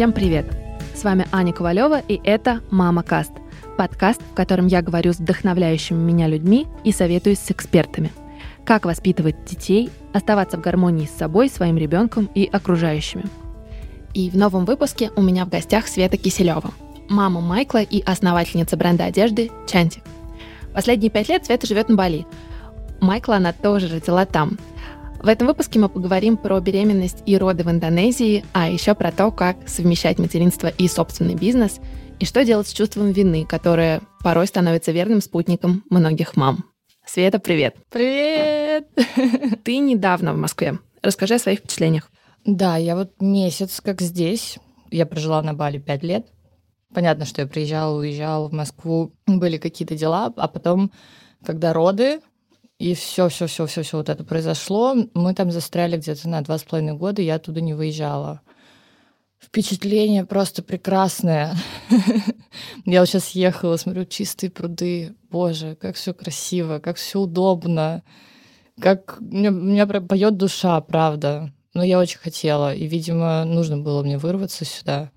Всем привет! С вами Аня Ковалева, и это «Мама Каст» – подкаст, в котором я говорю с вдохновляющими меня людьми и советуюсь с экспертами. Как воспитывать детей, оставаться в гармонии с собой, своим ребенком и окружающими. И в новом выпуске у меня в гостях Света Киселева, мама Майкла и основательница бренда одежды Чантик. Последние пять лет Света живет на Бали. Майкла она тоже родила там, в этом выпуске мы поговорим про беременность и роды в Индонезии, а еще про то, как совмещать материнство и собственный бизнес, и что делать с чувством вины, которое порой становится верным спутником многих мам. Света, привет! Привет! Ты недавно в Москве. Расскажи о своих впечатлениях. Да, я вот месяц как здесь. Я прожила на Бали пять лет. Понятно, что я приезжала, уезжала в Москву, были какие-то дела, а потом, когда роды, и все, все, все, все, все вот это произошло. Мы там застряли где-то на два с половиной года, я оттуда не выезжала. Впечатление просто прекрасное. Я вот сейчас ехала, смотрю, чистые пруды. Боже, как все красиво, как все удобно. Как меня, меня поет душа, правда. Но я очень хотела. И, видимо, нужно было мне вырваться сюда.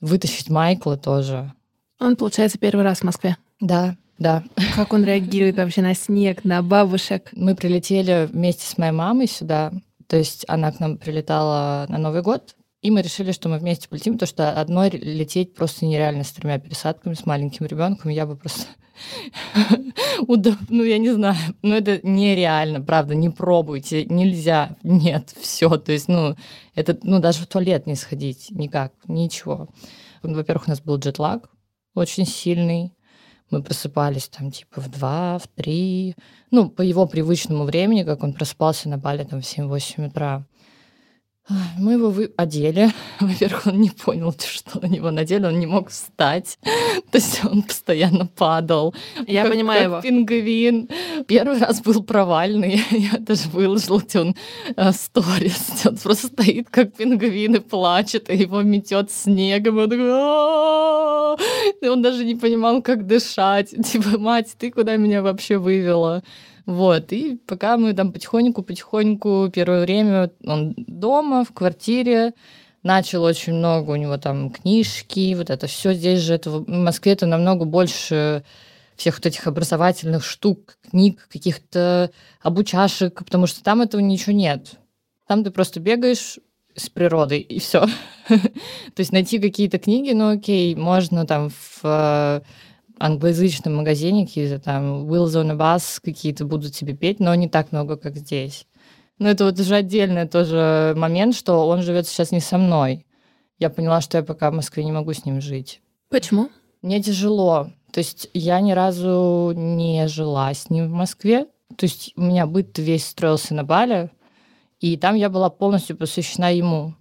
Вытащить Майкла тоже. Он, получается, первый раз в Москве. Да, да. Как он реагирует вообще на снег, на бабушек? Мы прилетели вместе с моей мамой сюда. То есть она к нам прилетала на Новый год, и мы решили, что мы вместе полетим, потому что одной лететь просто нереально с тремя пересадками, с маленьким ребенком. Я бы просто ну, я не знаю, ну, это нереально, правда, не пробуйте, нельзя, нет, все, то есть, ну, это, ну, даже в туалет не сходить, никак, ничего. Во-первых, у нас был джетлаг очень сильный, мы просыпались там типа в 2, в 3, ну, по его привычному времени, как он просыпался на бале там в 7-8 утра. Мы его вы... одели. Во-первых, он не понял, что на него надели, он не мог встать. То есть он постоянно падал. Я как, понимаю как его. пингвин. Первый раз был провальный. Я даже выложила он э, сторис. Он просто стоит, как пингвин, и плачет, и его метет снегом. Он такой... Он даже не понимал, как дышать. Типа, мать, ты куда меня вообще вывела? Вот, и пока мы там потихоньку-потихоньку первое время он дома, в квартире, начал очень много у него там книжки, вот это все здесь же, это, в Москве это намного больше всех вот этих образовательных штук, книг, каких-то обучашек, потому что там этого ничего нет. Там ты просто бегаешь с природой, и все. То есть найти какие-то книги, ну окей, можно там в англоязычном магазине какие-то там Wheels on a Bus какие-то будут тебе петь, но не так много, как здесь. Но это вот уже отдельный тоже момент, что он живет сейчас не со мной. Я поняла, что я пока в Москве не могу с ним жить. Почему? Мне тяжело. То есть я ни разу не жила с ним в Москве. То есть у меня быт весь строился на Бале, и там я была полностью посвящена ему.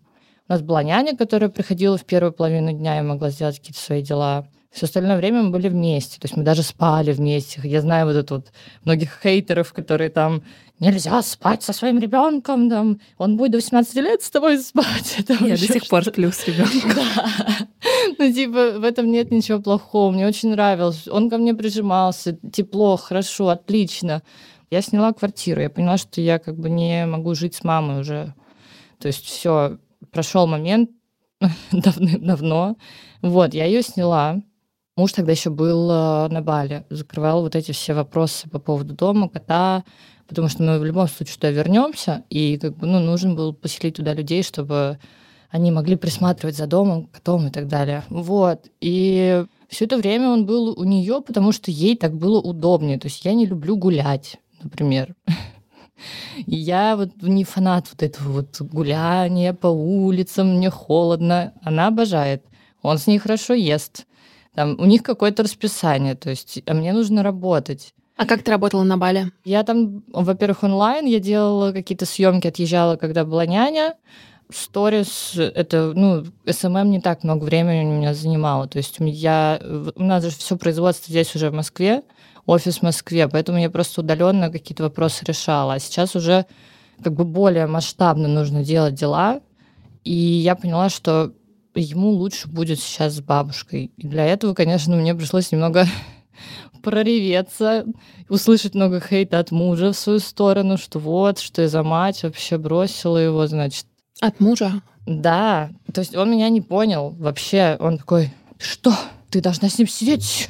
У нас была няня, которая приходила в первую половину дня и могла сделать какие-то свои дела. Все остальное время мы были вместе. То есть мы даже спали вместе. Я знаю вот это вот многих хейтеров, которые там нельзя спать со своим ребенком, там, он будет до 18 лет с тобой спать. Я до сих пор сплю с ребенком. Да. Ну, типа, в этом нет ничего плохого. Мне очень нравилось. Он ко мне прижимался. Тепло, хорошо, отлично. Я сняла квартиру. Я поняла, что я как бы не могу жить с мамой уже. То есть все, прошел момент давным-давно. Вот, я ее сняла. Муж тогда еще был э, на Бали, закрывал вот эти все вопросы по поводу дома, кота, потому что мы в любом случае туда вернемся, и как бы, ну, нужен был поселить туда людей, чтобы они могли присматривать за домом, котом и так далее. Вот. И все это время он был у нее, потому что ей так было удобнее. То есть я не люблю гулять, например. Я вот не фанат вот этого вот гуляния по улицам, мне холодно. Она обожает. Он с ней хорошо ест. Там у них какое-то расписание, то есть а мне нужно работать. А как ты работала на Бали? Я там, во-первых, онлайн, я делала какие-то съемки, отъезжала, когда была няня. Сторис, это, ну, SMM не так много времени у меня занимало. То есть я, у нас же все производство здесь уже в Москве, офис в Москве, поэтому я просто удаленно какие-то вопросы решала. А сейчас уже как бы более масштабно нужно делать дела. И я поняла, что ему лучше будет сейчас с бабушкой. И для этого, конечно, мне пришлось немного прореветься, услышать много хейта от мужа в свою сторону, что вот, что я за мать вообще бросила его, значит. От мужа? Да, то есть он меня не понял вообще. Он такой, что? Ты должна с ним сидеть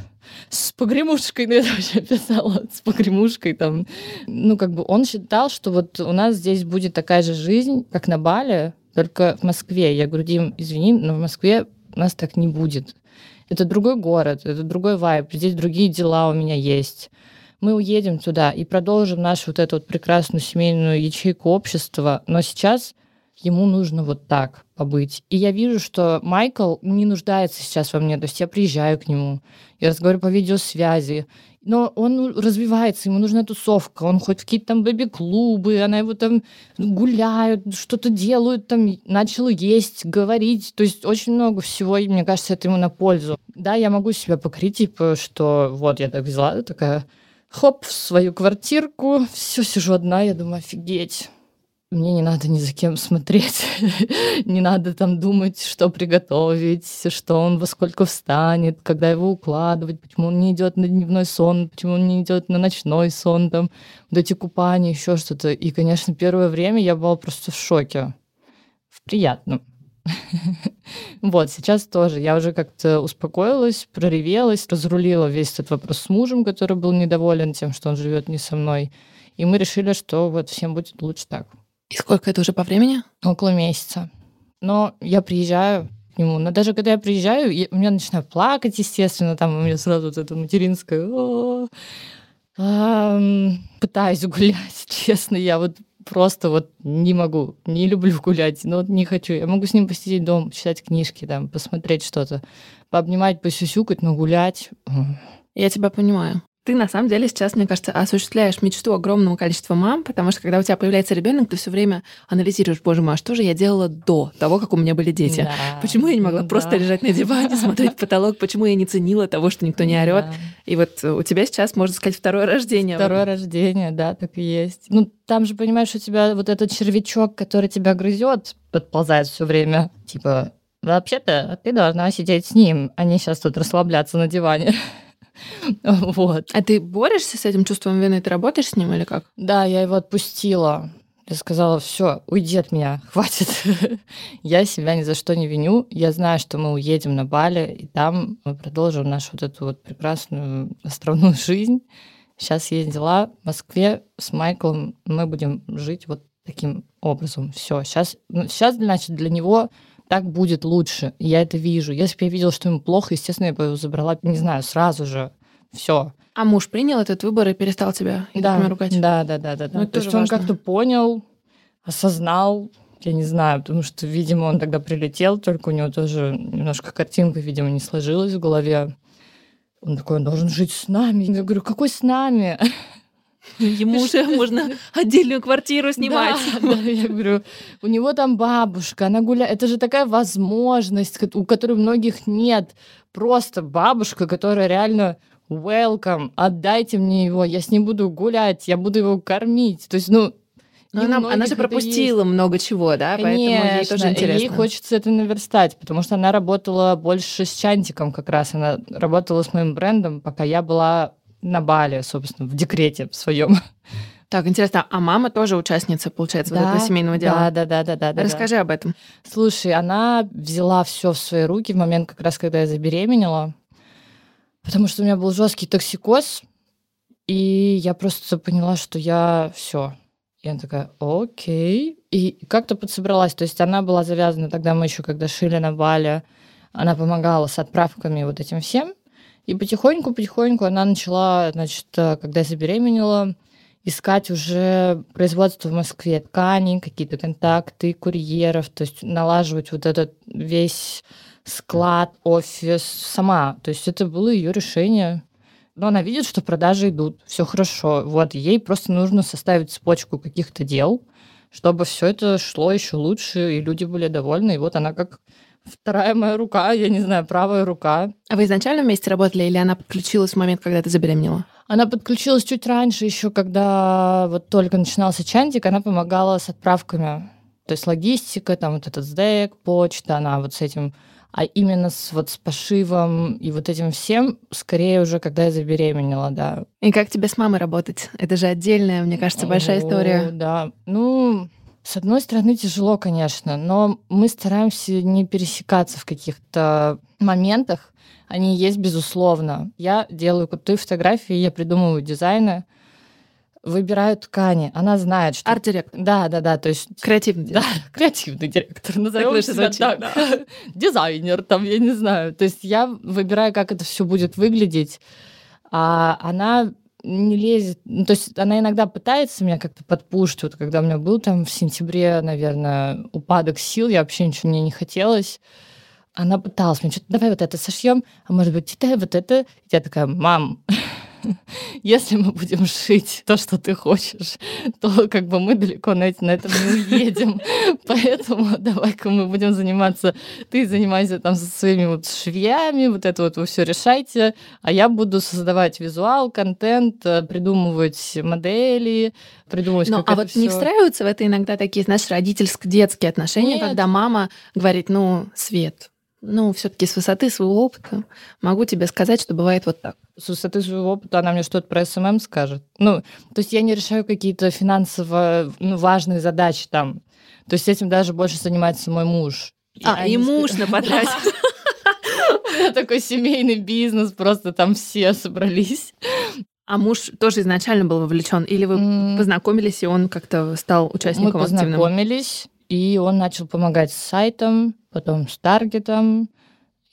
с погремушкой, ну, я вообще писала, с погремушкой там. Ну, как бы он считал, что вот у нас здесь будет такая же жизнь, как на Бали, только в Москве. Я говорю, Дим, извини, но в Москве нас так не будет. Это другой город, это другой вайб, здесь другие дела у меня есть. Мы уедем туда и продолжим нашу вот эту вот прекрасную семейную ячейку общества, но сейчас ему нужно вот так побыть. И я вижу, что Майкл не нуждается сейчас во мне, то есть я приезжаю к нему, я разговариваю по видеосвязи, но он развивается, ему нужна тусовка, он хоть в какие-то там бэби-клубы, она его там гуляют, что-то делают, там начал есть, говорить, то есть очень много всего, и мне кажется, это ему на пользу. Да, я могу себя покрыть, типа, что вот я так взяла, такая, хоп, в свою квартирку, все сижу одна, я думаю, офигеть, мне не надо ни за кем смотреть, не надо там думать, что приготовить, что он во сколько встанет, когда его укладывать, почему он не идет на дневной сон, почему он не идет на ночной сон, там, вот эти купания, еще что-то. И, конечно, первое время я была просто в шоке. В приятном. Вот, сейчас тоже. Я уже как-то успокоилась, проревелась, разрулила весь этот вопрос с мужем, который был недоволен тем, что он живет не со мной. И мы решили, что вот всем будет лучше так. И сколько это уже по времени? Около месяца. Но я приезжаю к нему. Но даже когда я приезжаю, я, у меня начинаю плакать, естественно, там у меня сразу вот это материнское. Пытаюсь гулять, честно, я вот просто вот не могу, не люблю гулять, но вот не хочу. Я могу с ним посидеть дома, читать книжки, там, посмотреть что-то, пообнимать, посюсюкать, но гулять... Я тебя понимаю. Ты на самом деле сейчас, мне кажется, осуществляешь мечту огромного количества мам, потому что когда у тебя появляется ребенок, ты все время анализируешь, боже мой, а что же я делала до того, как у меня были дети? Да, Почему я не могла да. просто лежать на диване, смотреть потолок? Почему я не ценила того, что никто не орет? Да. И вот у тебя сейчас, можно сказать, второе рождение. Второе рождение, да, так и есть. Ну, там же, понимаешь, у тебя вот этот червячок, который тебя грызет, подползает все время. Типа, вообще-то ты должна сидеть с ним, а не сейчас тут расслабляться на диване. Вот. А ты борешься с этим чувством вины? Ты работаешь с ним или как? Да, я его отпустила. Я сказала, все, уйди от меня, хватит. я себя ни за что не виню. Я знаю, что мы уедем на Бали, и там мы продолжим нашу вот эту вот прекрасную островную жизнь. Сейчас есть дела в Москве с Майклом. Мы будем жить вот таким образом. Все, сейчас, ну, сейчас, значит, для него так будет лучше. Я это вижу. Если бы я видела, что ему плохо, естественно, я бы его забрала, не знаю, сразу же. Все. А муж принял этот выбор и перестал тебя да, ругать? Да, да, да, да. да. Ну, То есть он как-то понял, осознал, я не знаю, потому что, видимо, он тогда прилетел, только у него тоже немножко картинка, видимо, не сложилась в голове. Он такой, он должен жить с нами. Я говорю, какой с нами? Ему уже можно отдельную квартиру снимать. Да, да, я говорю, у него там бабушка, она гуляет. Это же такая возможность, у которой многих нет. Просто бабушка, которая реально welcome, отдайте мне его, я с ним буду гулять, я буду его кормить. То есть, ну, но она, она же пропустила есть. много чего, да, Конечно, поэтому ей тоже интересно. Ей хочется это наверстать, потому что она работала больше с Чантиком как раз, она работала с моим брендом, пока я была на Бали, собственно, в декрете в своем. Так, интересно, а мама тоже участница, получается, да, вот этого семейного дела? Да, да, да, да, да. Расскажи да. об этом. Слушай, она взяла все в свои руки в момент, как раз когда я забеременела, потому что у меня был жесткий токсикоз, и я просто поняла, что я все. Я такая, окей. И как-то подсобралась. То есть она была завязана, тогда мы еще, когда шили на Бали, она помогала с отправками вот этим всем. И потихоньку-потихоньку она начала, значит, э, когда забеременела, искать уже производство в Москве тканей, какие-то контакты, курьеров, то есть налаживать вот этот весь склад, офис сама. То есть это было ее решение. Но она видит, что продажи идут, все хорошо. Вот ей просто нужно составить цепочку каких-то дел, чтобы все это шло еще лучше, и люди были довольны. И вот она как Вторая моя рука, я не знаю, правая рука. А вы изначально вместе работали или она подключилась в момент, когда ты забеременела? Она подключилась чуть раньше, еще когда вот только начинался чантик, она помогала с отправками. То есть логистика, там вот этот СДЭК, почта, она вот с этим а именно с, вот с пошивом и вот этим всем, скорее уже, когда я забеременела, да. И как тебе с мамой работать? Это же отдельная, мне кажется, большая О, история. Да, ну, С одной стороны, тяжело, конечно, но мы стараемся не пересекаться в каких-то моментах. Они есть, безусловно. Я делаю крутые фотографии, я придумываю дизайны, выбираю ткани. Она знает, что... Арт-директор. Да, да, да, то есть... Креативный Да, креативный директор. Назовем лучше себя так. да. Дизайнер там, я не знаю. То есть я выбираю, как это все будет выглядеть, а она не лезет. Ну, то есть она иногда пытается меня как-то подпушить. Вот когда у меня был там в сентябре, наверное, упадок сил, я вообще ничего мне не хотелось. Она пыталась мне, что-то давай вот это сошьем, а может быть, это, вот это. Я такая, мам, если мы будем шить то, что ты хочешь, то как бы мы далеко на, на этом не уедем. Поэтому давай-ка мы будем заниматься, ты занимайся там со своими вот швеями, вот это вот вы все решайте, а я буду создавать визуал, контент, э, придумывать модели, придумывать, Ну, как а вот не всё- встраиваются в это иногда такие, знаешь, родительско-детские отношения, Нет. когда мама говорит, ну, Свет, ну, все-таки с высоты своего опыта могу тебе сказать, что бывает вот так. с высоты своего опыта она мне что-то про SMM скажет. Ну, то есть я не решаю какие-то финансово ну, важные задачи там. То есть этим даже больше занимается мой муж. А, Я и не муж на. У меня такой семейный бизнес, просто там все собрались. А муж тоже изначально был вовлечен? Или вы познакомились, и он как-то стал Мы участником активным? познакомились, и он начал помогать с сайтом, потом с таргетом,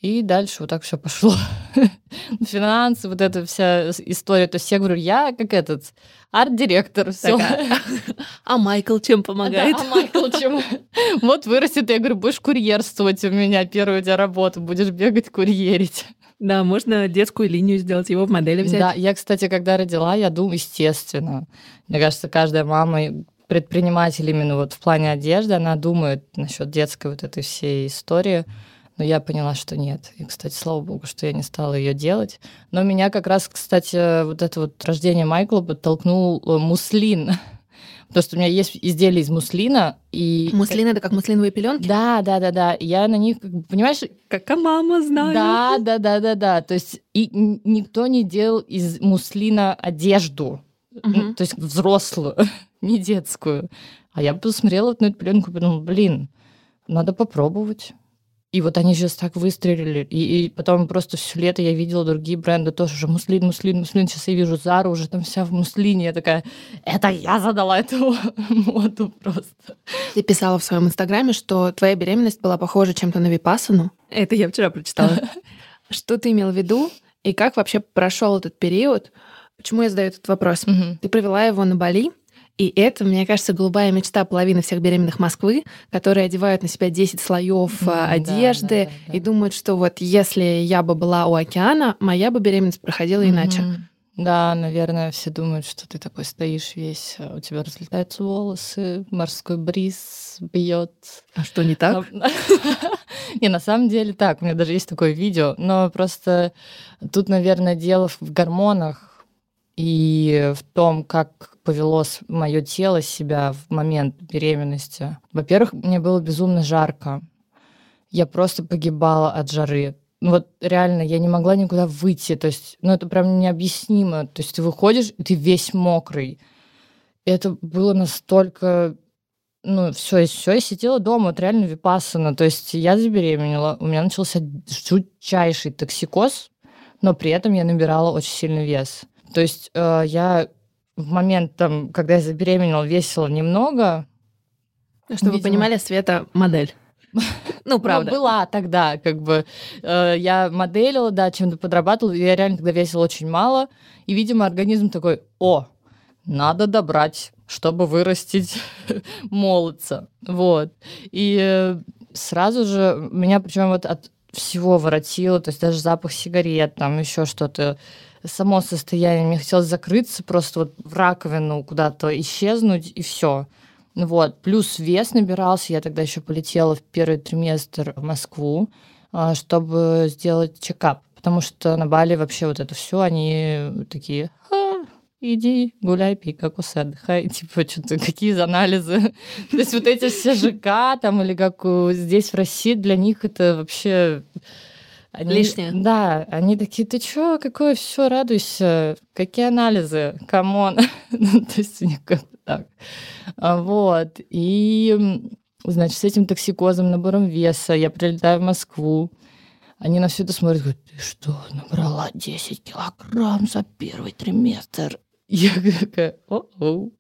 и дальше вот так все пошло. Финансы, вот эта вся история. То есть я говорю, я как этот арт-директор, все. Такая. А Майкл чем помогает? Да, а Майкл чем? Вот вырастет, я говорю, будешь курьерствовать у меня, первая у тебя работа, будешь бегать, курьерить. Да, можно детскую линию сделать, его в модели взять. Да, я, кстати, когда родила, я думаю, естественно. Мне кажется, каждая мама предприниматель именно вот в плане одежды, она думает насчет детской вот этой всей истории. Но я поняла, что нет. И, кстати, слава богу, что я не стала ее делать. Но меня как раз, кстати, вот это вот рождение Майкла подтолкнул э, муслин. Потому что у меня есть изделия из муслина, и... Муслин это как муслиновые пеленки? Да, да, да, да. Я на них, понимаешь, Как а мама знает. да, да, да, да, да. То есть и никто не делал из муслина одежду, ну, то есть взрослую, не детскую. А я посмотрела на эту пленку и подумала, блин, надо попробовать. И вот они сейчас так выстрелили. И, и потом просто все лето я видела другие бренды тоже уже муслин, муслин, муслин. Сейчас я вижу Зару уже там вся в муслине. Я такая, это я задала эту моду просто. Ты писала в своем инстаграме, что твоя беременность была похожа чем-то на випасану. Это я вчера прочитала. Что ты имел в виду? И как вообще прошел этот период? Почему я задаю этот вопрос? Ты провела его на Бали, и это, мне кажется, голубая мечта половины всех беременных Москвы, которые одевают на себя 10 слоев да, одежды да, да, и да. думают, что вот если я бы была у океана, моя бы беременность проходила иначе. Да, наверное, все думают, что ты такой стоишь весь, а у тебя разлетаются волосы, морской бриз бьет. А что не так? Не, на самом деле так. У меня даже есть такое видео, но просто тут, наверное, дело в гормонах и в том, как повело мое тело себя в момент беременности. Во-первых, мне было безумно жарко. Я просто погибала от жары. Ну вот реально, я не могла никуда выйти. То есть, ну это прям необъяснимо. То есть ты выходишь, и ты весь мокрый. Это было настолько ну, все, и все, я сидела дома, вот реально випассана. То есть я забеременела, у меня начался жутчайший токсикоз, но при этом я набирала очень сильный вес. То есть э, я в момент, там, когда я забеременела, весила немного. Чтобы вы Видимо. понимали, Света модель. Ну, правда. Ну, была тогда, как бы. э, я моделила, да, чем-то подрабатывала, я реально тогда весила очень мало. И, видимо, организм такой, о, надо добрать, чтобы вырастить молодца. Вот. И э, сразу же меня причем вот от всего воротило, то есть даже запах сигарет, там еще что-то, само состояние. Мне хотелось закрыться, просто вот в раковину куда-то исчезнуть, и все. Вот. Плюс вес набирался. Я тогда еще полетела в первый триместр в Москву, а, чтобы сделать чекап. Потому что на Бали вообще вот это все, они такие, «А, иди гуляй, пей кокосы, отдыхай. Типа, что-то, какие анализы. То есть вот эти все ЖК там, или как здесь в России, для них это вообще Они, Лишнее. Да, они такие, ты чё, какое все, радуйся, какие анализы, come on. Ну, то есть у них как так. А, вот, и, значит, с этим токсикозом, набором веса я прилетаю в Москву, они на все это смотрят, говорят, ты что, набрала 10 килограмм за первый триместр? Я такая, о-о.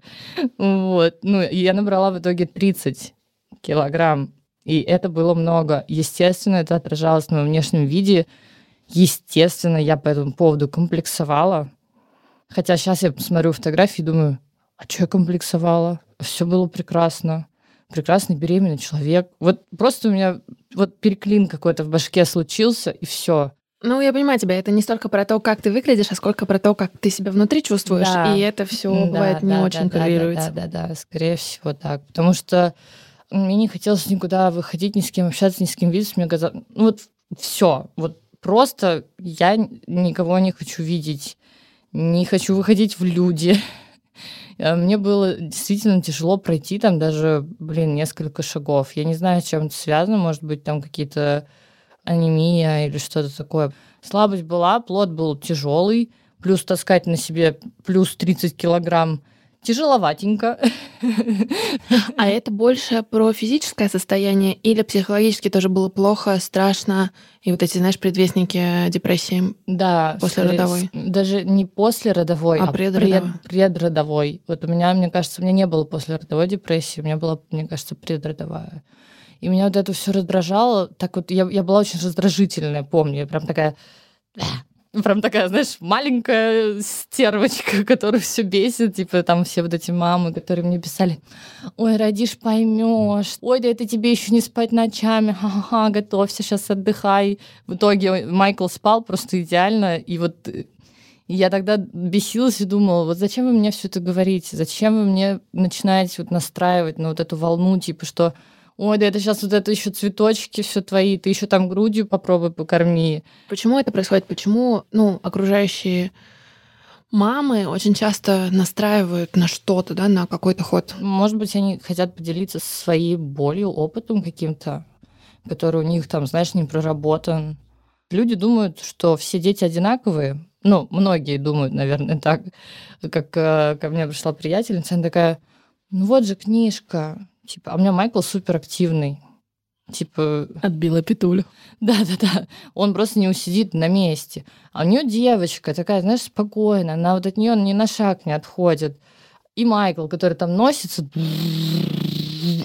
Вот, ну, я набрала в итоге 30 килограмм и это было много. Естественно, это отражалось на моем внешнем виде. Естественно, я по этому поводу комплексовала. Хотя сейчас я смотрю фотографии и думаю, а что я комплексовала? Все было прекрасно. Прекрасный беременный человек. Вот просто у меня вот переклин какой-то в башке случился, и все. Ну, я понимаю тебя, это не столько про то, как ты выглядишь, а сколько про то, как ты себя внутри чувствуешь. Да. И это все Да, бывает да, не да, очень да, толерируется. Да, да, да, скорее всего так. Потому что мне не хотелось никуда выходить, ни с кем общаться, ни с кем видеться. Мне казалось, ну вот все, вот просто я никого не хочу видеть, не хочу выходить в люди. А Мне было действительно тяжело пройти там даже, блин, несколько шагов. Я не знаю, с чем это связано, может быть, там какие-то анемия или что-то такое. Слабость была, плод был тяжелый, плюс таскать на себе плюс 30 килограмм тяжеловатенько. А это больше про физическое состояние или психологически тоже было плохо, страшно, и вот эти, знаешь, предвестники депрессии? Да. После родовой. Даже не после родовой, А а, предродовой. пред- предродовой. Вот у меня, мне кажется, у меня не было после родовой депрессии, у меня была, мне кажется, предродовая. И меня вот это все раздражало. Так вот, я, я была очень раздражительная, помню. Я прям такая... Прям такая, знаешь, маленькая стервочка, которая все бесит. Типа там все вот эти мамы, которые мне писали, ой, родишь, поймешь. Ой, да это тебе еще не спать ночами. Ха-ха-ха, готовься, сейчас отдыхай. В итоге Майкл спал просто идеально. И вот э, я тогда бесилась и думала, вот зачем вы мне все это говорите? Зачем вы мне начинаете вот настраивать на вот эту волну, типа, что ой, да это сейчас вот это еще цветочки все твои, ты еще там грудью попробуй покорми. Почему это происходит? Почему, ну, окружающие мамы очень часто настраивают на что-то, да, на какой-то ход? Может быть, они хотят поделиться своей болью, опытом каким-то, который у них там, знаешь, не проработан. Люди думают, что все дети одинаковые. Ну, многие думают, наверное, так. Как э, ко мне пришла приятельница, она такая, ну вот же книжка. Типа, а у меня Майкл суперактивный. Типа, Отбила петулю. да-да-да, он просто не усидит на месте. А у нее девочка такая, знаешь, спокойная, она вот от нее ни на шаг не отходит. И Майкл, который там носится,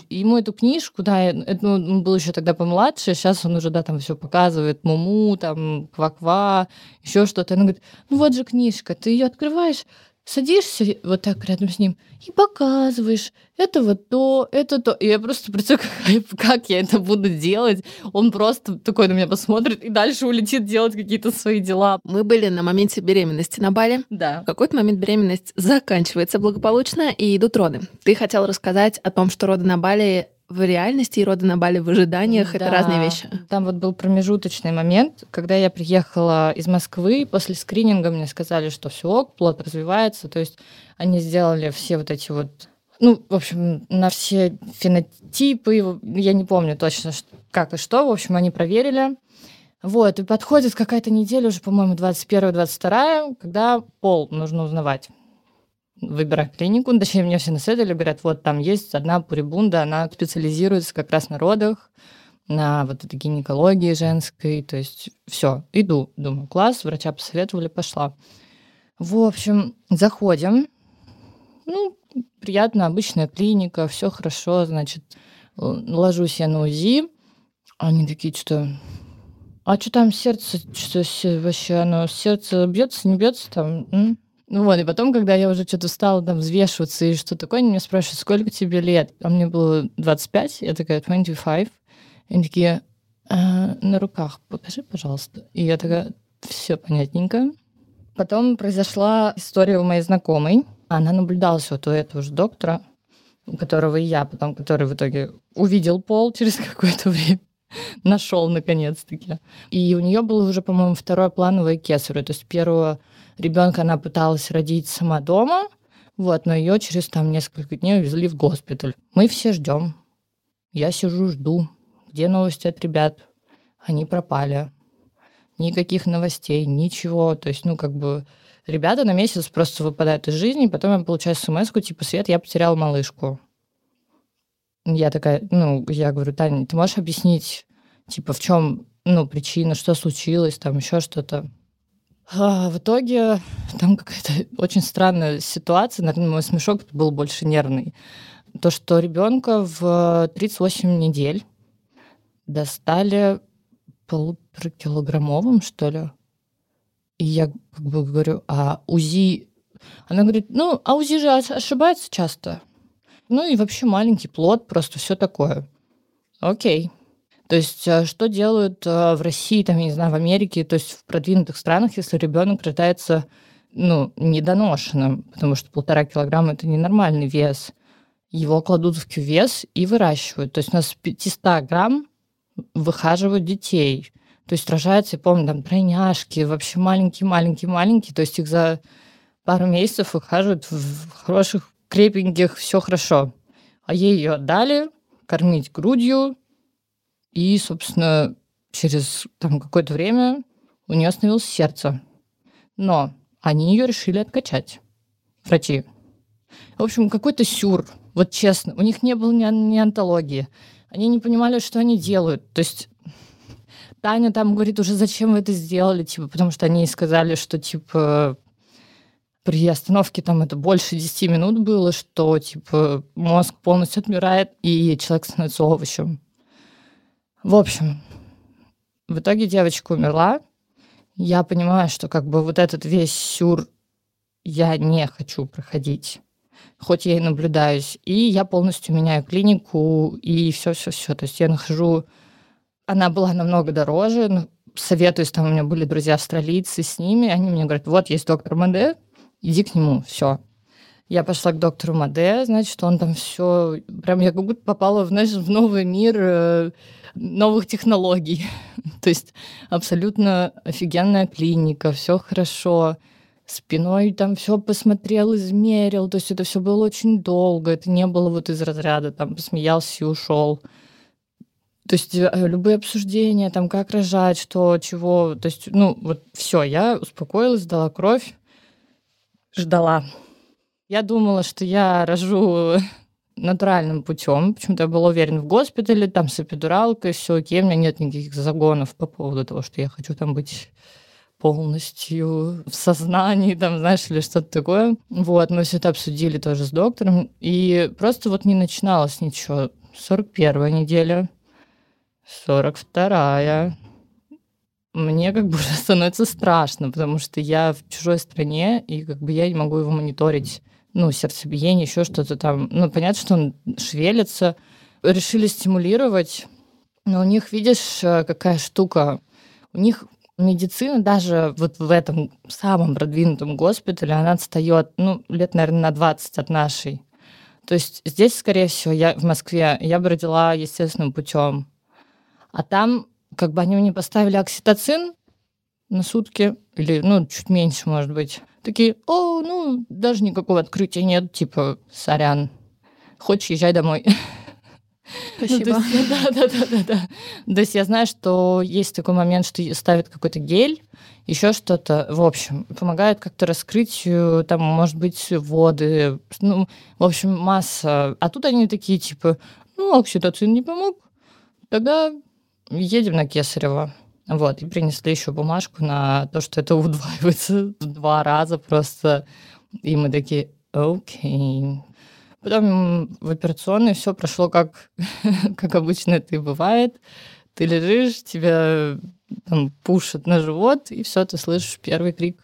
ему эту книжку, да, это, ну, он был еще тогда помладше, сейчас он уже, да, там все показывает, муму, там, ква-ква, еще что-то. Она говорит, ну вот же книжка, ты ее открываешь, садишься вот так рядом с ним и показываешь, это вот то, это то. И я просто представляю, как, как я это буду делать. Он просто такой на меня посмотрит и дальше улетит делать какие-то свои дела. Мы были на моменте беременности на Бали. Да. В какой-то момент беременность заканчивается благополучно, и идут роды. Ты хотел рассказать о том, что роды на Бали в реальности и роды на Бали в ожиданиях — это Да. разные вещи. Там вот был промежуточный момент, когда я приехала из Москвы, после скрининга мне сказали, что все ок, плод развивается, то есть они сделали все вот эти вот ну, в общем, на все фенотипы, я не помню точно, как и что, в общем, они проверили. Вот, и подходит какая-то неделя, уже, по-моему, 21-22, когда пол нужно узнавать. Выбирай клинику, ну, точнее, мне все насоветовали, говорят, вот там есть одна пурибунда, она специализируется как раз на родах, на вот этой гинекологии женской, то есть все, иду, думаю, класс, врача посоветовали, пошла. В общем, заходим, ну, приятно, обычная клиника, все хорошо, значит, л- ложусь я на УЗИ, они такие, что а что там сердце, что вообще оно, сердце бьется, не бьется там? м?» Ну вот, и потом, когда я уже что-то стала там взвешиваться и что такое, они меня спрашивают, сколько тебе лет? А мне было 25, я такая, 25. И они такие, «А, на руках покажи, пожалуйста. И я такая, все понятненько. Потом произошла история у моей знакомой. Она наблюдалась вот у этого же доктора, у которого и я потом, который в итоге увидел пол через какое-то время, нашел наконец-таки. И у нее было уже, по-моему, второе плановое кесарево. То есть первого ребенка она пыталась родить сама дома, вот, но ее через там несколько дней увезли в госпиталь. Мы все ждем. Я сижу, жду. Где новости от ребят? Они пропали. никаких новостей, ничего. То есть, ну, как бы ребята на месяц просто выпадают из жизни, потом я получаю смс типа, Свет, я потерял малышку. Я такая, ну, я говорю, Таня, ты можешь объяснить, типа, в чем, ну, причина, что случилось, там, еще что-то. А в итоге там какая-то очень странная ситуация, наверное, мой смешок был больше нервный. То, что ребенка в 38 недель достали полуторакилограммовым, что ли. И я как бы говорю, а УЗИ... Она говорит, ну, а УЗИ же ошибается часто. Ну и вообще маленький плод, просто все такое. Окей. То есть э, что делают э, в России, там, я не знаю, в Америке, то есть в продвинутых странах, если ребенок рождается ну, недоношенным, потому что полтора килограмма – это ненормальный вес. Его кладут в кювес и выращивают. То есть у нас 500 грамм выхаживают детей. То есть рожаются, я помню, там тройняшки, вообще маленькие-маленькие-маленькие. То есть их за пару месяцев выхаживают в хороших, крепеньких, все хорошо. А ей ее отдали кормить грудью, и, собственно, через там какое-то время у нее остановилось сердце. Но они ее решили откачать, врачи. В общем, какой-то сюр, вот честно. У них не было ни, ни антологии. Они не понимали, что они делают. То есть Таня там говорит уже, зачем вы это сделали, типа, потому что они сказали, что, типа, при остановке там это больше 10 минут было, что, типа, мозг полностью отмирает, и человек становится овощем. В общем, в итоге девочка умерла. Я понимаю, что как бы вот этот весь сюр я не хочу проходить хоть я и наблюдаюсь. И я полностью меняю клинику и все-все-все. То есть я нахожу... Она была намного дороже, советуюсь, там у меня были друзья австралийцы с ними, они мне говорят, вот есть доктор Маде, иди к нему, все. Я пошла к доктору Маде, значит, он там все, прям я как будто попала в, знаешь, в новый мир э, новых технологий. То есть абсолютно офигенная клиника, все хорошо спиной там все посмотрел, измерил. То есть это все было очень долго. Это не было вот из разряда там посмеялся и ушел. То есть э, любые обсуждения, там, как рожать, что, чего, то есть, ну, вот все, я успокоилась, дала кровь, ждала. Я думала, что я рожу натуральным путем. Почему-то я была уверена в госпитале, там с эпидуралкой, все окей, у меня нет никаких загонов по поводу того, что я хочу там быть полностью в сознании, там, знаешь, или что-то такое. Вот, мы все это обсудили тоже с доктором, и просто вот не начиналось ничего. 41 неделя, 42 мне как бы уже становится страшно, потому что я в чужой стране, и как бы я не могу его мониторить, ну, сердцебиение, еще что-то там. Ну, понятно, что он шевелится. Решили стимулировать, но у них, видишь, э, какая штука. У них Медицина даже вот в этом самом продвинутом госпитале, она отстает, ну, лет, наверное, на 20 от нашей. То есть здесь, скорее всего, я в Москве, я бы родила естественным путем. А там как бы они мне поставили окситоцин на сутки, или, ну, чуть меньше, может быть. Такие, о, ну, даже никакого открытия нет, типа, сорян, хочешь, езжай домой. Спасибо. Ну, есть, да, да, да, да, да. То есть я знаю, что есть такой момент, что ставят какой-то гель, еще что-то, в общем, помогает как-то раскрытию, там, может быть, воды, ну, в общем, масса. А тут они такие, типа, ну, окситоцин не помог, тогда едем на Кесарево. Вот, и принесли еще бумажку на то, что это удваивается в два раза просто. И мы такие, окей, Потом в операционной все прошло как, как обычно это и бывает. Ты лежишь, тебя там пушат на живот, и все, ты слышишь первый крик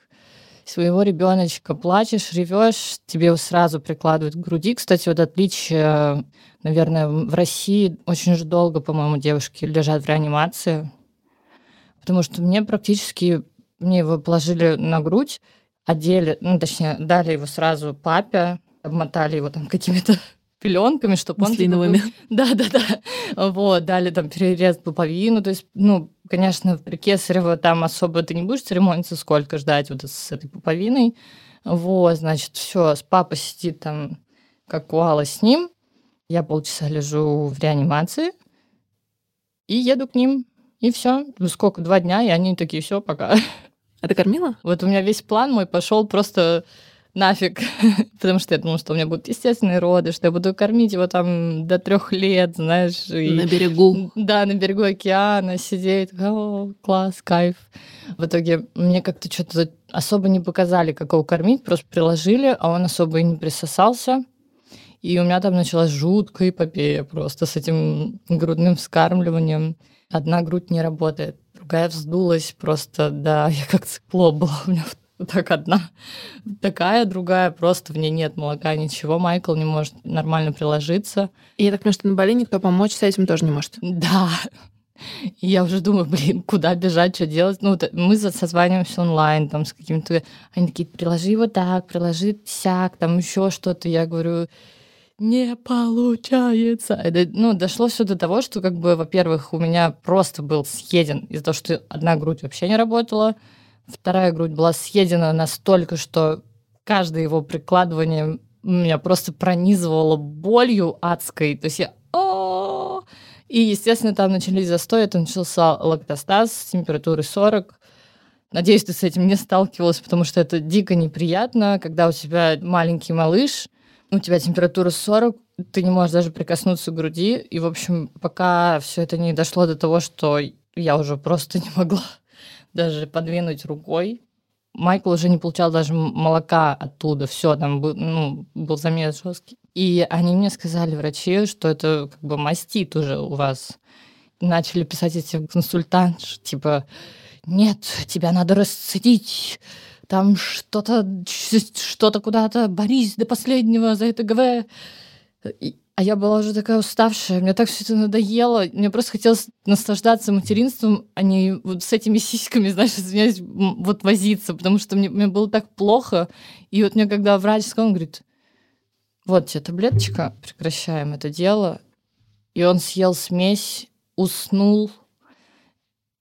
своего ребеночка, плачешь, ревешь, тебе сразу прикладывают к груди. Кстати, вот отличие, наверное, в России очень же долго, по-моему, девушки лежат в реанимации, потому что мне практически, мне его положили на грудь, одели, ну, точнее, дали его сразу папе, обмотали его там какими-то пеленками, чтобы он... Типа, да, да, да. Вот, дали там перерез пуповину. То есть, ну, конечно, при Кесарево там особо ты не будешь церемониться, сколько ждать вот с этой пуповиной. Вот, значит, все, с папой сидит там, как куала с ним. Я полчаса лежу в реанимации и еду к ним. И все. Сколько? Два дня, и они такие, все, пока. А ты кормила? Вот у меня весь план мой пошел просто нафиг, потому что я думала, что у меня будут естественные роды, что я буду кормить его там до трех лет, знаешь. И... На берегу. Да, на берегу океана сидеть. О, класс, кайф. В итоге мне как-то что-то особо не показали, как его кормить, просто приложили, а он особо и не присосался. И у меня там началась жуткая эпопея просто с этим грудным вскармливанием. Одна грудь не работает, другая вздулась просто, да, я как циклоп была у меня так одна такая, другая, просто в ней нет молока, ничего. Майкл не может нормально приложиться. И я так понимаю, что на Бали никто помочь с этим тоже не может. Да. И я уже думаю, блин, куда бежать, что делать? Ну, мы созваниваемся онлайн, там, с каким-то... Они такие, приложи его так, приложи сяк, там, еще что-то. Я говорю, не получается. Это, ну, дошло все до того, что, как бы, во-первых, у меня просто был съеден из-за того, что одна грудь вообще не работала, вторая грудь была съедена настолько, что каждое его прикладывание меня просто пронизывало болью адской. То есть я и, естественно, там начались застои, это начался лактостаз с температурой 40. Надеюсь, ты с этим не сталкивалась, потому что это дико неприятно, когда у тебя маленький малыш, у тебя температура 40, ты не можешь даже прикоснуться к груди. И, в общем, пока все это не дошло до того, что я уже просто не могла даже подвинуть рукой. Майкл уже не получал даже молока оттуда, все, там был, ну, был замес жесткий. И они мне сказали, врачи, что это как бы мастит уже у вас. Начали писать эти консультанты, типа, нет, тебя надо расцедить, там что-то, что-то куда-то, борись до последнего за это ГВ. И, а я была уже такая уставшая, мне так все это надоело. Мне просто хотелось наслаждаться материнством, а не вот с этими сиськами, знаешь, извиняюсь, вот возиться, потому что мне, мне было так плохо. И вот мне когда врач сказал, он говорит, вот тебе таблеточка, прекращаем это дело. И он съел смесь, уснул.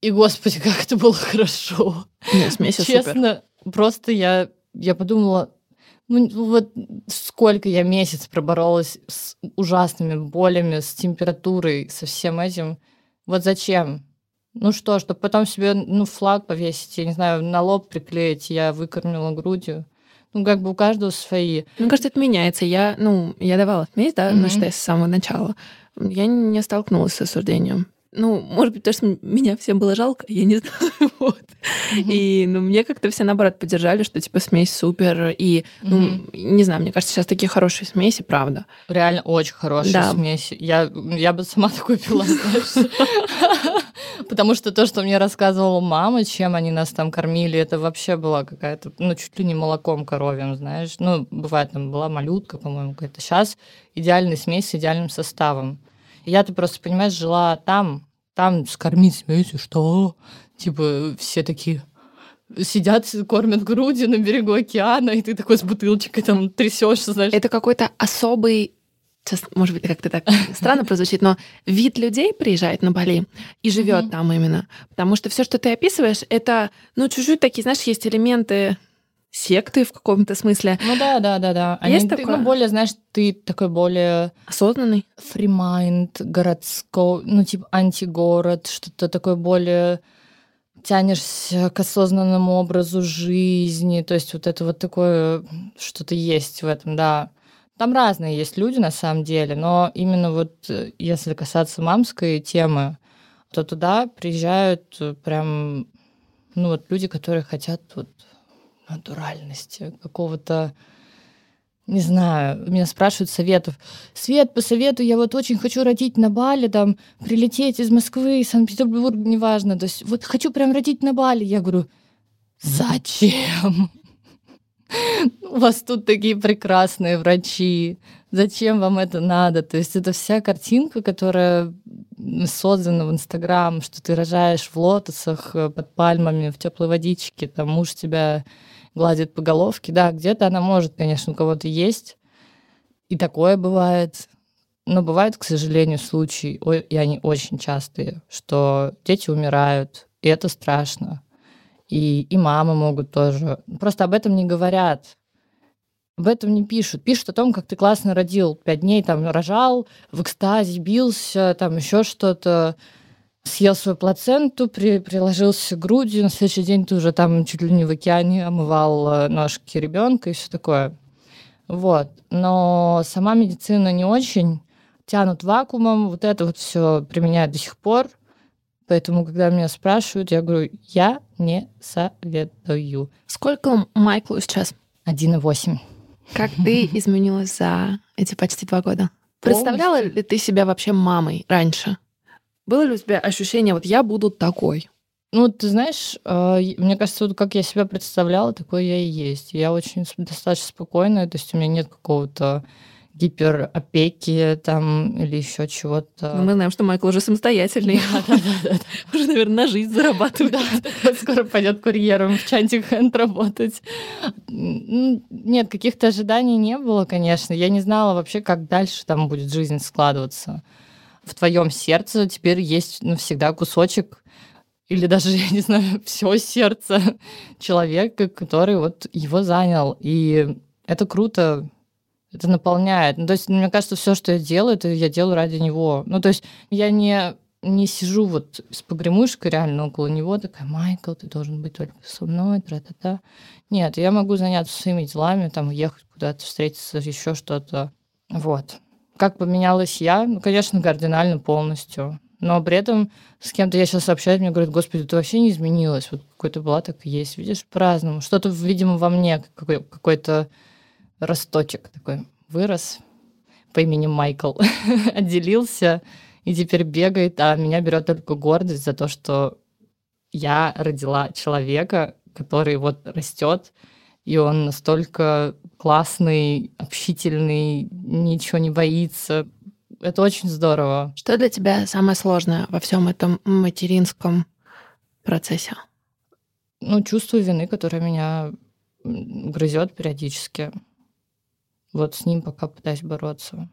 И, господи, как это было хорошо. Нет, смесь Честно, супер. Просто я, я подумала, ну, вот сколько я месяц проборолась с ужасными болями, с температурой, со всем этим. Вот зачем? Ну что, чтобы потом себе ну, флаг повесить, я не знаю, на лоб приклеить, я выкормила грудью. Ну, как бы у каждого свои. Мне кажется, это меняется. Я, ну, я давала смесь, да, mm-hmm. ну, считай, с самого начала. Я не столкнулась с осуждением. Ну, может быть, потому что меня всем было жалко, я не знаю. вот. Mm-hmm. И ну, мне как-то все наоборот поддержали, что типа смесь супер. И, ну, mm-hmm. не знаю, мне кажется, сейчас такие хорошие смеси, правда. Реально очень хорошие да. смеси. Я, я бы сама такой пила. Потому что то, что мне рассказывала мама, чем они нас там кормили, это вообще была какая-то, ну, чуть ли не молоком коровьим, знаешь. Ну, бывает, там была малютка, по-моему, какая-то. Сейчас идеальная смесь с идеальным составом. Я, ты просто, понимаешь, жила там, там скормить смесью, что? Типа все такие сидят, кормят груди на берегу океана, и ты такой с бутылочкой там трясешься, знаешь. Это какой-то особый сейчас, может быть, как-то так странно прозвучит, но вид людей приезжает на Бали и живет mm-hmm. там именно. Потому что все, что ты описываешь, это, ну, чуть-чуть такие, знаешь, есть элементы секты в каком-то смысле. Ну да, да, да, да. Есть Они, такое? ну, более, знаешь, ты такой более... Осознанный? Free mind, городской, ну, типа антигород, что-то такое более тянешься к осознанному образу жизни, то есть вот это вот такое что-то есть в этом, да. Там разные есть люди на самом деле, но именно вот э, если касаться мамской темы, то туда приезжают э, прям ну вот люди, которые хотят вот натуральности, какого-то, не знаю, меня спрашивают советов. Свет, посоветуй, я вот очень хочу родить на Бали, там, прилететь из Москвы, Санкт-Петербурга, неважно. То есть вот хочу прям родить на Бали. Я говорю, зачем? У вас тут такие прекрасные врачи. Зачем вам это надо? То есть это вся картинка, которая создана в Инстаграм, что ты рожаешь в лотосах э, под пальмами в теплой водичке, там муж тебя гладит по головке. Да, где-то она может, конечно, у кого-то есть. И такое бывает. Но бывают, к сожалению, случаи, и они очень частые, что дети умирают, и это страшно. И, и мамы могут тоже. Просто об этом не говорят. Об этом не пишут. Пишут о том, как ты классно родил. Пять дней там рожал, в экстазе бился, там еще что-то. Съел свою плаценту, при, приложился грудью, на следующий день ты уже там чуть ли не в океане омывал э, ножки ребенка и все такое. Вот. Но сама медицина не очень тянут вакуумом, вот это вот все применяют до сих пор. Поэтому, когда меня спрашивают, я говорю, я не советую. Сколько Майклу сейчас? 1,8. Как ты изменилась за эти почти два года? Представляла ли ты себя вообще мамой раньше? Было ли у тебя ощущение, вот я буду такой? Ну, ты знаешь, э, мне кажется, вот как я себя представляла, такой я и есть. Я очень достаточно спокойная, то есть у меня нет какого-то гиперопеки там или еще чего-то. Ну, мы знаем, что Майкл уже самостоятельный. Уже, наверное, на жизнь зарабатывает. Скоро пойдет курьером в Чантик Хэнд работать. Нет, каких-то ожиданий не было, конечно. Я не знала вообще, как дальше там будет жизнь складываться. В твоем сердце теперь есть навсегда кусочек или даже, я не знаю, все сердце человека, который вот его занял. И это круто, это наполняет. Ну, то есть, мне кажется, все, что я делаю, это я делаю ради него. Ну, то есть, я не, не сижу вот с погремушкой реально около него, такая, Майкл, ты должен быть только со мной, тра-та-та. Нет, я могу заняться своими делами, там, уехать куда-то, встретиться, еще что-то. Вот. Как поменялась я? Ну, конечно, кардинально полностью. Но при этом с кем-то я сейчас общаюсь, мне говорят, господи, ты вообще не изменилась. Вот какой-то была, так и есть. Видишь, по-разному. Что-то, видимо, во мне какой- какой-то росточек такой вырос по имени Майкл, отделился и теперь бегает, а меня берет только гордость за то, что я родила человека, который вот растет, и он настолько классный, общительный, ничего не боится. Это очень здорово. Что для тебя самое сложное во всем этом материнском процессе? Ну, чувство вины, которое меня грызет периодически. Вот с ним пока пытаюсь бороться.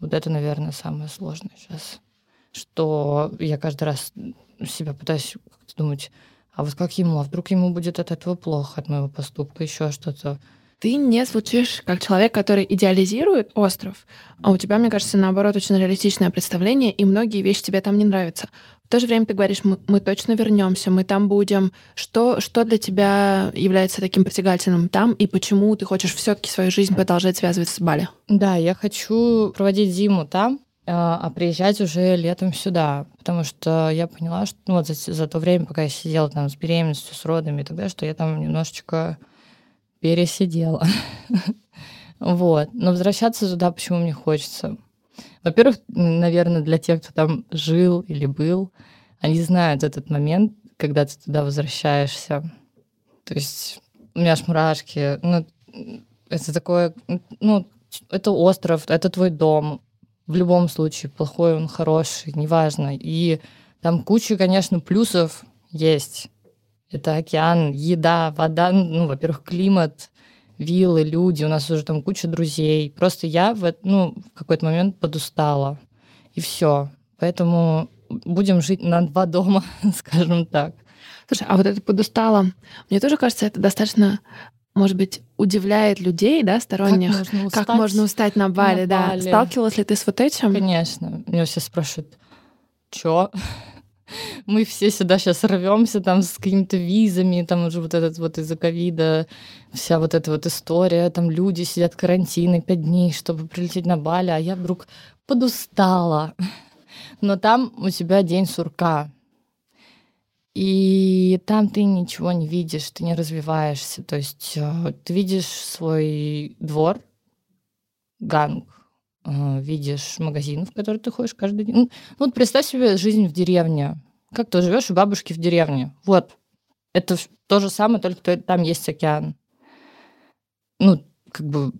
Вот это, наверное, самое сложное сейчас. Что я каждый раз себя пытаюсь думать, а вот как ему, а вдруг ему будет от этого плохо, от моего поступка, еще что-то. Ты не звучишь как человек, который идеализирует остров, а у тебя, мне кажется, наоборот, очень реалистичное представление, и многие вещи тебе там не нравятся. В то же время ты говоришь, мы, мы точно вернемся, мы там будем. Что, что для тебя является таким притягательным там, и почему ты хочешь все-таки свою жизнь продолжать связывать с Бали? Да, я хочу проводить зиму там, а, а приезжать уже летом сюда, потому что я поняла, что ну, вот за, за то время, пока я сидела там с беременностью, с родами и так далее, что я там немножечко пересидела. Вот. Но возвращаться туда почему мне хочется? Во-первых, наверное, для тех, кто там жил или был, они знают этот момент, когда ты туда возвращаешься. То есть у меня аж мурашки. Ну, это такое, ну, это остров, это твой дом. В любом случае, плохой он, хороший, неважно. И там куча, конечно, плюсов есть. Это океан, еда, вода, ну, во-первых, климат, виллы, люди, у нас уже там куча друзей. Просто я в, ну, в какой-то момент подустала. И все. Поэтому будем жить на два дома, скажем так. Слушай, а вот это подустала, мне тоже кажется, это достаточно может быть, удивляет людей, да, сторонних, как можно устать, как можно устать на Бали, на да. Бали. Сталкивалась ли ты с вот этим? Конечно. Меня все спрашивают, чё? мы все сюда сейчас рвемся там с какими-то визами, там уже вот этот вот из-за ковида, вся вот эта вот история, там люди сидят в карантине пять дней, чтобы прилететь на Бали, а я вдруг подустала. Но там у тебя день сурка, и там ты ничего не видишь, ты не развиваешься. То есть э, ты видишь свой двор, ганг, видишь магазин, в который ты ходишь каждый день. Ну, вот представь себе жизнь в деревне. Как ты живешь у бабушки в деревне? Вот. Это то же самое, только там есть океан. Ну, как бы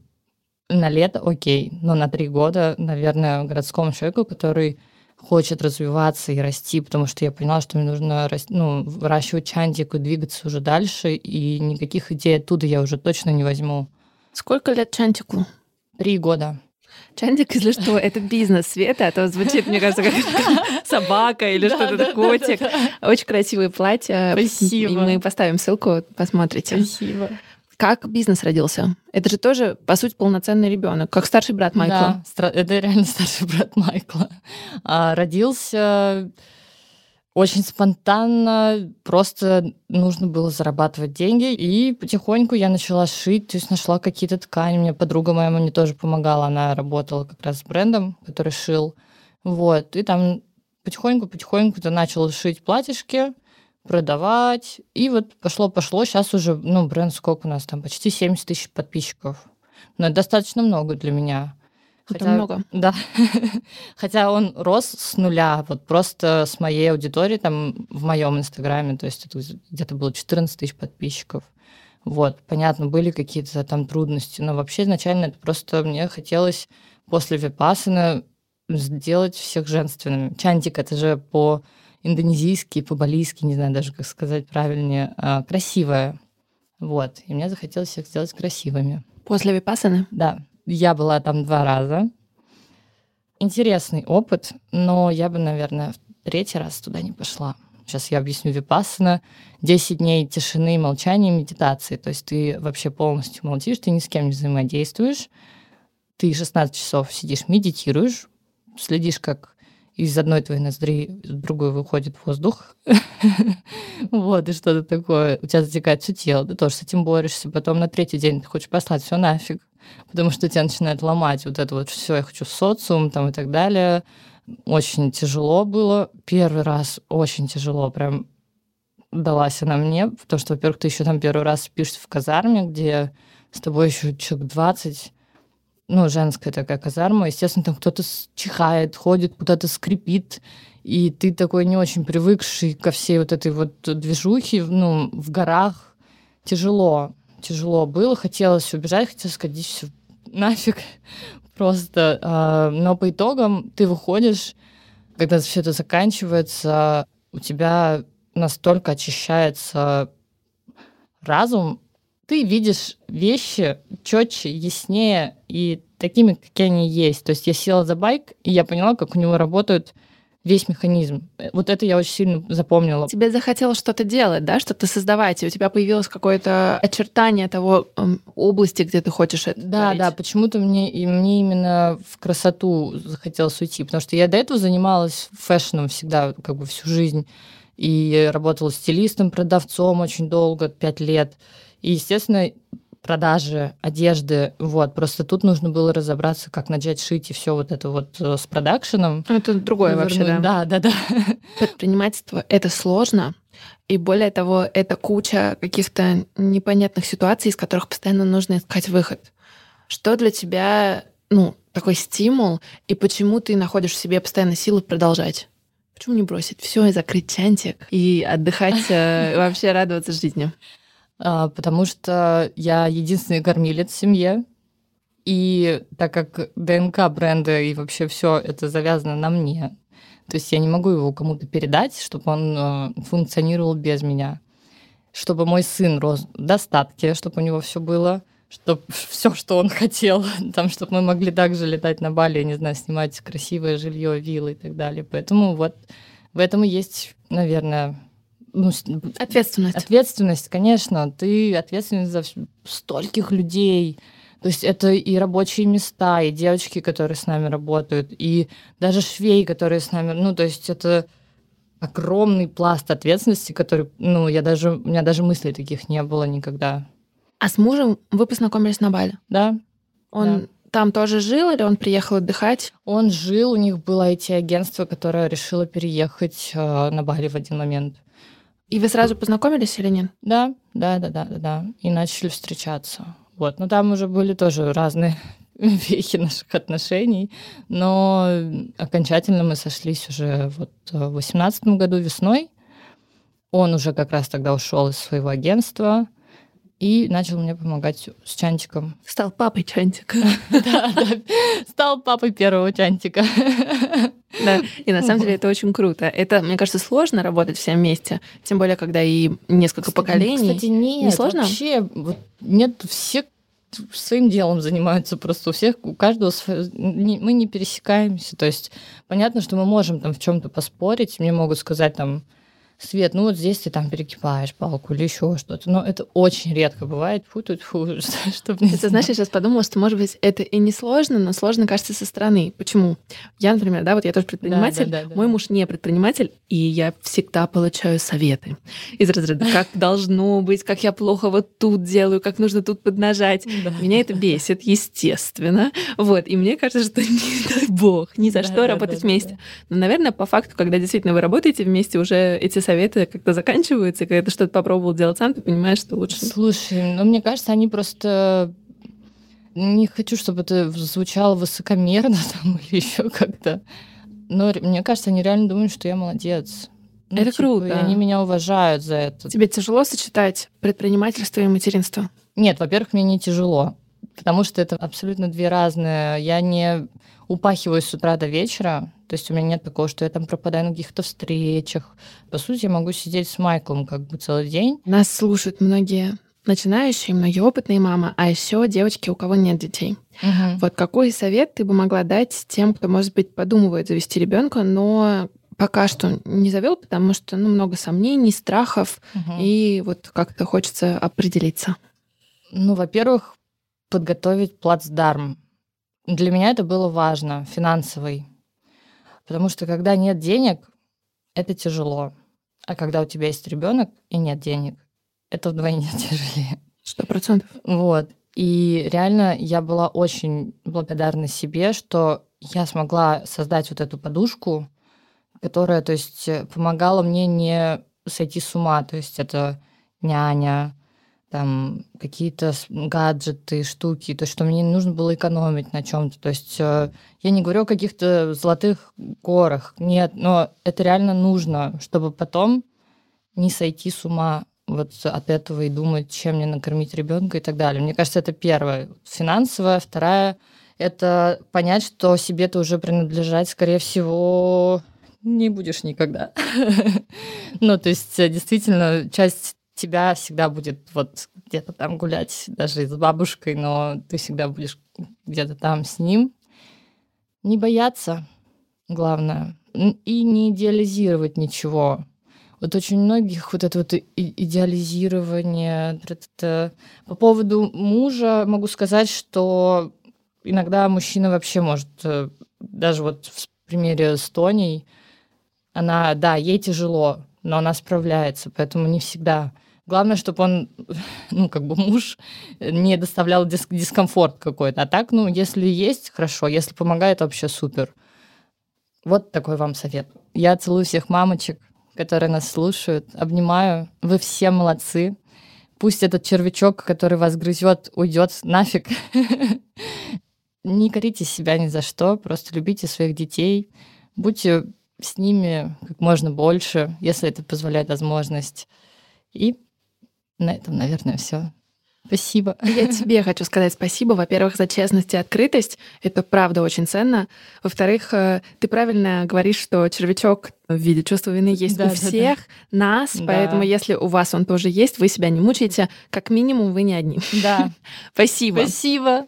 на лето окей, но на три года, наверное, городскому человеку, который хочет развиваться и расти, потому что я поняла, что мне нужно ну, выращивать чантик и двигаться уже дальше, и никаких идей оттуда я уже точно не возьму. Сколько лет чантику? Три года. Чандик, если что, это бизнес Света, а то звучит, мне кажется, как собака или что-то, котик. Очень красивые платья. Спасибо. И мы поставим ссылку, посмотрите. Спасибо. Как бизнес родился? Это же тоже, по сути, полноценный ребенок, как старший брат Майкла. Да, это реально старший брат Майкла. А, родился очень спонтанно, просто нужно было зарабатывать деньги, и потихоньку я начала шить, то есть нашла какие-то ткани. Мне подруга моя мне тоже помогала, она работала как раз с брендом, который шил. Вот, и там потихоньку-потихоньку ты начал шить платьишки, продавать, и вот пошло-пошло. Сейчас уже, ну, бренд сколько у нас там, почти 70 тысяч подписчиков. Но это достаточно много для меня. Хотя, это много. Да. Хотя он рос с нуля, вот просто с моей аудитории, там, в моем инстаграме, то есть это где-то было 14 тысяч подписчиков. Вот, понятно, были какие-то там трудности, но вообще изначально это просто мне хотелось после випасана сделать всех женственными. Чантик — это же по индонезийски, по-балийски, не знаю даже, как сказать правильнее, а, красивая. Вот, и мне захотелось всех сделать красивыми. После випасаны? Да. Я была там два раза. Интересный опыт, но я бы, наверное, в третий раз туда не пошла. Сейчас я объясню Випассана. 10 дней тишины, молчания, медитации. То есть ты вообще полностью молчишь, ты ни с кем не взаимодействуешь. Ты 16 часов сидишь, медитируешь, следишь, как из одной твоей ноздри в другую выходит воздух. Вот, и что-то такое. У тебя затекает все тело, ты тоже с этим борешься. Потом на третий день ты хочешь послать все нафиг потому что тебя начинает ломать вот это вот все, я хочу социум там и так далее. Очень тяжело было. Первый раз очень тяжело, прям далась она мне, потому что, во-первых, ты еще там первый раз пишешь в казарме, где с тобой еще человек 20, ну, женская такая казарма, естественно, там кто-то чихает, ходит, куда-то скрипит, и ты такой не очень привыкший ко всей вот этой вот движухе, ну, в горах, тяжело тяжело было, хотелось убежать, хотелось сказать, все нафиг просто. А, но по итогам ты выходишь, когда все это заканчивается, у тебя настолько очищается разум, ты видишь вещи четче, яснее и такими, какие они есть. То есть я села за байк, и я поняла, как у него работают весь механизм. Вот это я очень сильно запомнила. Тебе захотелось что-то делать, да, что-то создавать, и у тебя появилось какое-то очертание того эм, области, где ты хочешь это Да, творить. да, почему-то мне, и мне именно в красоту захотелось уйти, потому что я до этого занималась фэшном всегда, как бы всю жизнь, и работала стилистом, продавцом очень долго, пять лет. И, естественно, продажи одежды. Вот. Просто тут нужно было разобраться, как начать шить и все вот это вот э, с продакшеном. Это другое вообще, да? Да, да, да. Предпринимательство — это сложно. И более того, это куча каких-то непонятных ситуаций, из которых постоянно нужно искать выход. Что для тебя, ну, такой стимул, и почему ты находишь в себе постоянно силы продолжать? Почему не бросить все и закрыть чантик и отдыхать, э, вообще радоваться жизни? А, потому что я единственный кормилец в семье, и так как ДНК бренда и вообще все это завязано на мне, то есть я не могу его кому-то передать, чтобы он а, функционировал без меня, чтобы мой сын рос в достатке, чтобы у него все было, чтобы все, что он хотел, там, чтобы мы могли также летать на Бали, не знаю, снимать красивое жилье, виллы и так далее. Поэтому вот в этом и есть, наверное, ну, ответственность. Ответственность, конечно. Ты ответственен за стольких людей. То есть это и рабочие места, и девочки, которые с нами работают, и даже швей, которые с нами... Ну, то есть это огромный пласт ответственности, который, ну, я даже, у меня даже мыслей таких не было никогда. А с мужем вы познакомились на Бали? Да. Он да. там тоже жил или он приехал отдыхать? Он жил, у них было IT-агентство, которое решило переехать э, на Бали в один момент. И вы сразу познакомились или нет? Да, да, да, да, да, да. И начали встречаться. Вот, но там уже были тоже разные вехи наших отношений, но окончательно мы сошлись уже вот в восемнадцатом году весной. Он уже как раз тогда ушел из своего агентства, и начал мне помогать с чантиком. Стал папой чантика. Да, да, стал папой первого чантика. Да, и на самом деле это очень круто. Это, мне кажется, сложно работать всем вместе, тем более, когда и несколько поколений. Кстати, нет, не сложно? вообще нет, все своим делом занимаются просто у всех, у каждого мы не пересекаемся, то есть понятно, что мы можем там в чем-то поспорить, мне могут сказать там, Свет, ну вот здесь ты там перекипаешь палку или еще что-то. Но это очень редко бывает. Фу тут фу, чтобы не Это, знаешь, я сейчас подумала, что, может быть, это и не сложно, но сложно кажется со стороны. Почему? Я, например, да, вот я тоже предприниматель, да, да, да, мой муж не предприниматель, и я всегда получаю советы из разряда, как должно быть, как я плохо вот тут делаю, как нужно тут поднажать. Меня это бесит, естественно. Вот, и мне кажется, что не дай бог, ни за что работать вместе. Но, наверное, по факту, когда действительно вы работаете вместе, уже эти советы как-то заканчиваются, и когда ты что-то попробовал делать сам, ты понимаешь, что лучше. Слушай, ну мне кажется, они просто не хочу, чтобы это звучало высокомерно там, или еще как-то. Но мне кажется, они реально думают, что я молодец. Ну, это типа, круто. И они меня уважают за это. Тебе тяжело сочетать предпринимательство и материнство? Нет, во-первых, мне не тяжело, потому что это абсолютно две разные. Я не упахиваюсь с утра до вечера, то есть у меня нет такого, что я там пропадаю на каких-то встречах. По сути, я могу сидеть с Майклом как бы целый день. Нас слушают многие начинающие, многие опытные мамы, а еще девочки, у кого нет детей. Угу. Вот какой совет ты бы могла дать тем, кто, может быть, подумывает завести ребенка, но пока что не завел, потому что ну, много сомнений, страхов, угу. и вот как-то хочется определиться. Ну, во-первых, подготовить плацдарм. Для меня это было важно, финансовый. Потому что когда нет денег, это тяжело. А когда у тебя есть ребенок и нет денег, это вдвойне тяжелее. Сто процентов. Вот. И реально я была очень благодарна себе, что я смогла создать вот эту подушку, которая, то есть, помогала мне не сойти с ума. То есть это няня, там какие-то гаджеты, штуки, то что мне не нужно было экономить на чем-то. То есть э, я не говорю о каких-то золотых горах, нет, но это реально нужно, чтобы потом не сойти с ума вот от этого и думать, чем мне накормить ребенка и так далее. Мне кажется, это первое. Финансовая. Вторая — это понять, что себе ты уже принадлежать, скорее всего, не будешь никогда. Ну, то есть, действительно, часть тебя всегда будет вот где-то там гулять, даже с бабушкой, но ты всегда будешь где-то там с ним. Не бояться, главное, и не идеализировать ничего. Вот очень многих вот это вот идеализирование. Это... По поводу мужа могу сказать, что иногда мужчина вообще может, э, даже вот в примере с Тоней, она, да, ей тяжело, но она справляется, поэтому не всегда. Главное, чтобы он, ну, как бы муж не доставлял дис- дискомфорт какой-то. А так, ну, если есть, хорошо, если помогает, вообще супер. Вот такой вам совет. Я целую всех мамочек которые нас слушают. Обнимаю. Вы все молодцы. Пусть этот червячок, который вас грызет, уйдет нафиг. Не корите себя ни за что, просто любите своих детей, будьте с ними как можно больше, если это позволяет возможность. И на этом, наверное, все. Спасибо. Я тебе хочу сказать спасибо, во-первых, за честность и открытость. Это правда очень ценно. Во-вторых, э, ты правильно говоришь, что червячок в виде чувства вины есть да, у всех да. нас, да. поэтому если у вас он тоже есть, вы себя не мучаете, как минимум вы не одни. Да. Спасибо. Спасибо.